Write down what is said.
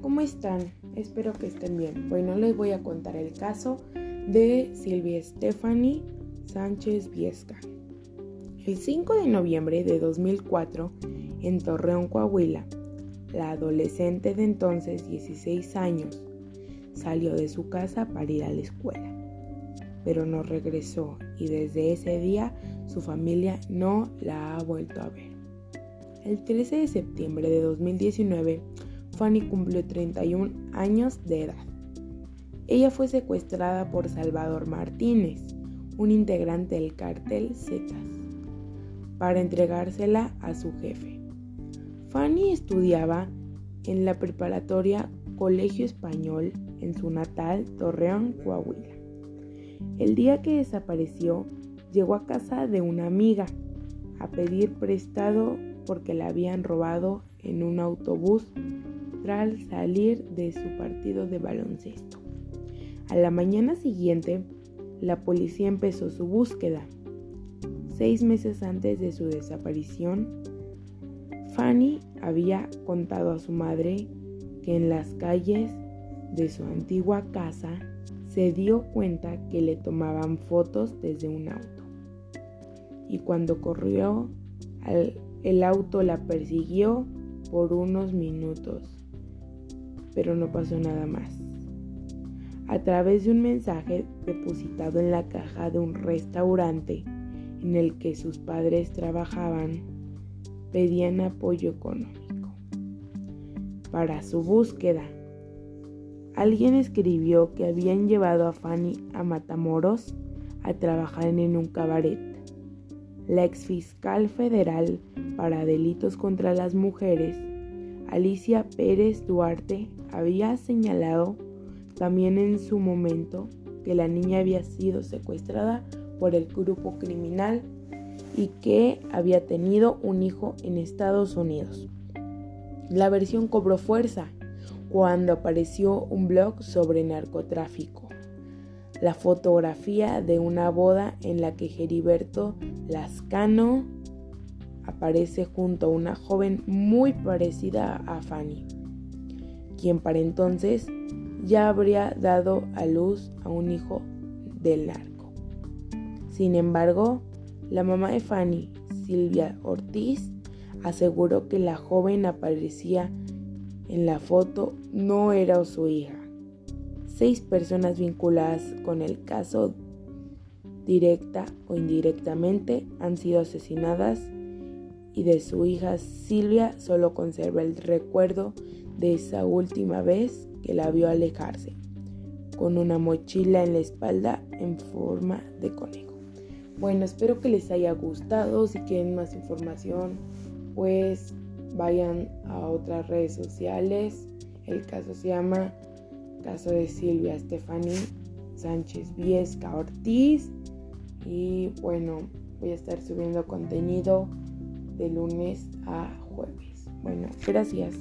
¿cómo están? Espero que estén bien. Bueno, les voy a contar el caso de Silvia Stephanie Sánchez Viesca. El 5 de noviembre de 2004, en Torreón, Coahuila, la adolescente de entonces 16 años salió de su casa para ir a la escuela, pero no regresó y desde ese día su familia no la ha vuelto a ver. El 13 de septiembre de 2019, Fanny cumplió 31 años de edad. Ella fue secuestrada por Salvador Martínez, un integrante del cártel Zetas, para entregársela a su jefe. Fanny estudiaba en la preparatoria Colegio Español en su natal Torreón, Coahuila. El día que desapareció, llegó a casa de una amiga a pedir prestado porque la habían robado en un autobús tras salir de su partido de baloncesto. A la mañana siguiente, la policía empezó su búsqueda. Seis meses antes de su desaparición, Fanny había contado a su madre que en las calles de su antigua casa se dio cuenta que le tomaban fotos desde un auto. Y cuando corrió, el auto la persiguió por unos minutos pero no pasó nada más. A través de un mensaje depositado en la caja de un restaurante en el que sus padres trabajaban, pedían apoyo económico. Para su búsqueda, alguien escribió que habían llevado a Fanny a Matamoros a trabajar en un cabaret. La exfiscal federal para delitos contra las mujeres Alicia Pérez Duarte había señalado también en su momento que la niña había sido secuestrada por el grupo criminal y que había tenido un hijo en Estados Unidos. La versión cobró fuerza cuando apareció un blog sobre narcotráfico. La fotografía de una boda en la que Geriberto Lascano aparece junto a una joven muy parecida a Fanny, quien para entonces ya habría dado a luz a un hijo del narco. Sin embargo, la mamá de Fanny, Silvia Ortiz, aseguró que la joven aparecía en la foto no era su hija. Seis personas vinculadas con el caso directa o indirectamente han sido asesinadas y de su hija Silvia solo conserva el recuerdo de esa última vez que la vio alejarse, con una mochila en la espalda en forma de conejo. Bueno, espero que les haya gustado. Si quieren más información, pues vayan a otras redes sociales. El caso se llama Caso de Silvia Stephanie Sánchez Viesca Ortiz. Y bueno, voy a estar subiendo contenido de lunes a jueves. Bueno, gracias.